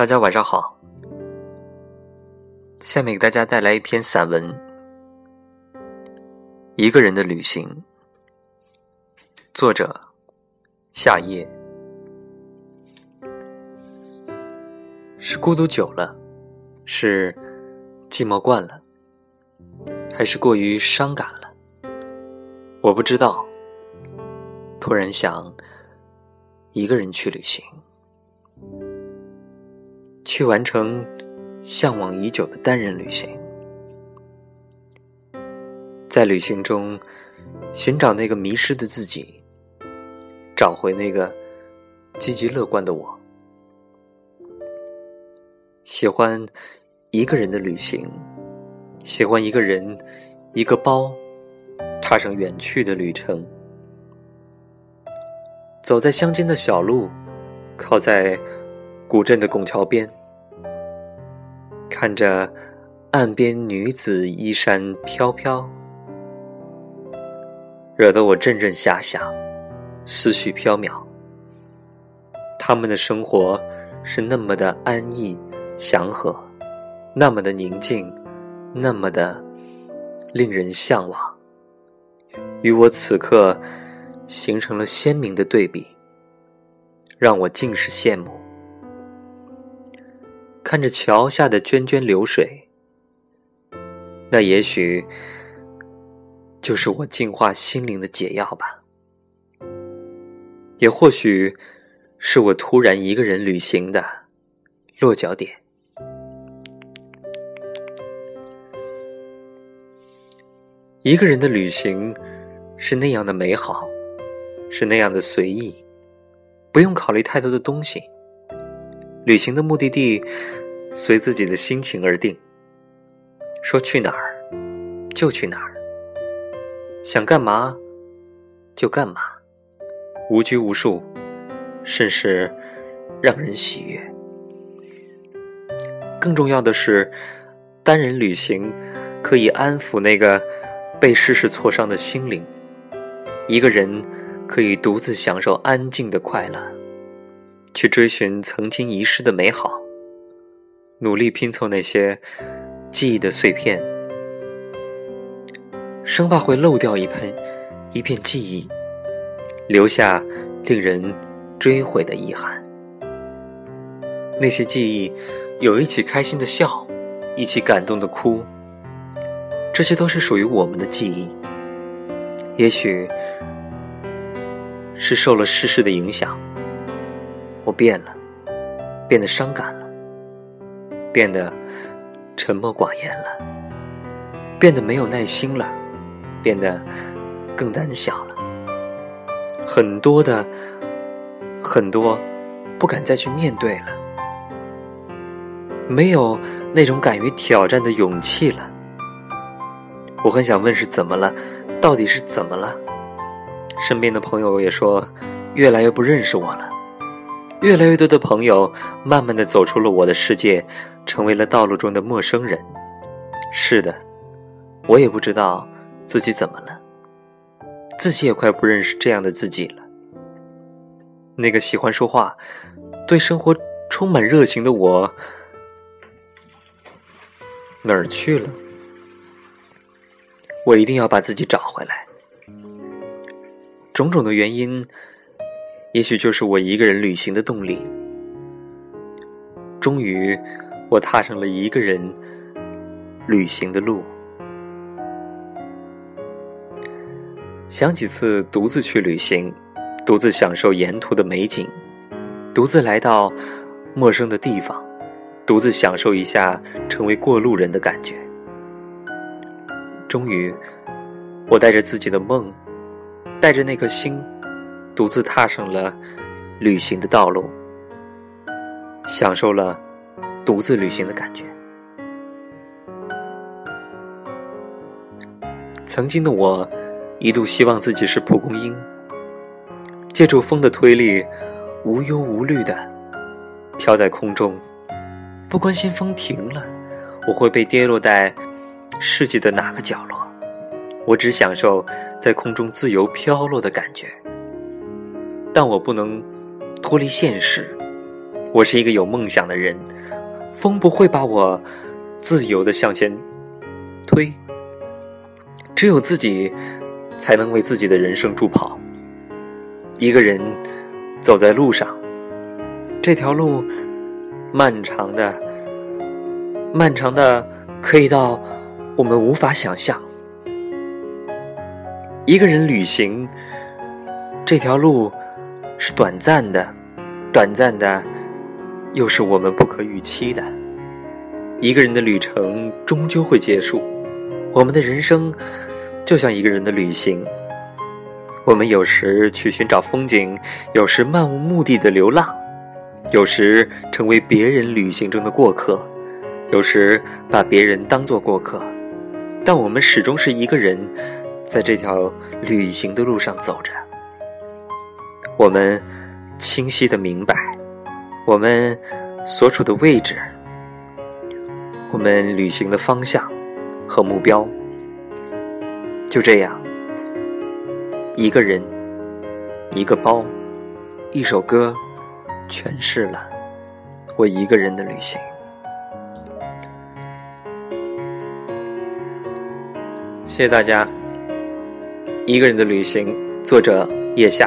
大家晚上好，下面给大家带来一篇散文《一个人的旅行》，作者夏夜。是孤独久了，是寂寞惯了，还是过于伤感了？我不知道。突然想一个人去旅行。去完成向往已久的单人旅行，在旅行中寻找那个迷失的自己，找回那个积极乐观的我。喜欢一个人的旅行，喜欢一个人一个包，踏上远去的旅程，走在乡间的小路，靠在古镇的拱桥边。看着岸边女子衣衫飘飘，惹得我阵阵遐想，思绪飘渺。他们的生活是那么的安逸祥和，那么的宁静，那么的令人向往，与我此刻形成了鲜明的对比，让我尽是羡慕。看着桥下的涓涓流水，那也许就是我净化心灵的解药吧。也或许是我突然一个人旅行的落脚点。一个人的旅行是那样的美好，是那样的随意，不用考虑太多的东西。旅行的目的地随自己的心情而定，说去哪儿就去哪儿，想干嘛就干嘛，无拘无束，甚是让人喜悦。更重要的是，单人旅行可以安抚那个被世事挫伤的心灵，一个人可以独自享受安静的快乐。去追寻曾经遗失的美好，努力拼凑那些记忆的碎片，生怕会漏掉一片一片记忆，留下令人追悔的遗憾。那些记忆，有一起开心的笑，一起感动的哭，这些都是属于我们的记忆。也许是受了世事的影响。我变了，变得伤感了，变得沉默寡言了，变得没有耐心了，变得更胆小了。很多的很多，不敢再去面对了，没有那种敢于挑战的勇气了。我很想问是怎么了，到底是怎么了？身边的朋友也说，越来越不认识我了。越来越多的朋友慢慢的走出了我的世界，成为了道路中的陌生人。是的，我也不知道自己怎么了，自己也快不认识这样的自己了。那个喜欢说话、对生活充满热情的我哪儿去了？我一定要把自己找回来。种种的原因。也许就是我一个人旅行的动力。终于，我踏上了一个人旅行的路。想几次独自去旅行，独自享受沿途的美景，独自来到陌生的地方，独自享受一下成为过路人的感觉。终于，我带着自己的梦，带着那颗心。独自踏上了旅行的道路，享受了独自旅行的感觉。曾经的我，一度希望自己是蒲公英，借助风的推力，无忧无虑的飘在空中，不关心风停了，我会被跌落在世界的哪个角落。我只享受在空中自由飘落的感觉。但我不能脱离现实，我是一个有梦想的人，风不会把我自由的向前推。只有自己才能为自己的人生助跑。一个人走在路上，这条路漫长的，漫长的可以到我们无法想象。一个人旅行，这条路是短暂的，短暂的又是我们不可预期的。一个人的旅程终究会结束，我们的人生就像一个人的旅行。我们有时去寻找风景，有时漫无目的的流浪，有时成为别人旅行中的过客，有时把别人当作过客，但我们始终是一个人，在这条旅行的路上走着。我们清晰的明白，我们所处的位置，我们旅行的方向和目标，就这样。一个人，一个包，一首歌，诠释了我一个人的旅行。谢谢大家，《一个人的旅行》，作者叶夏。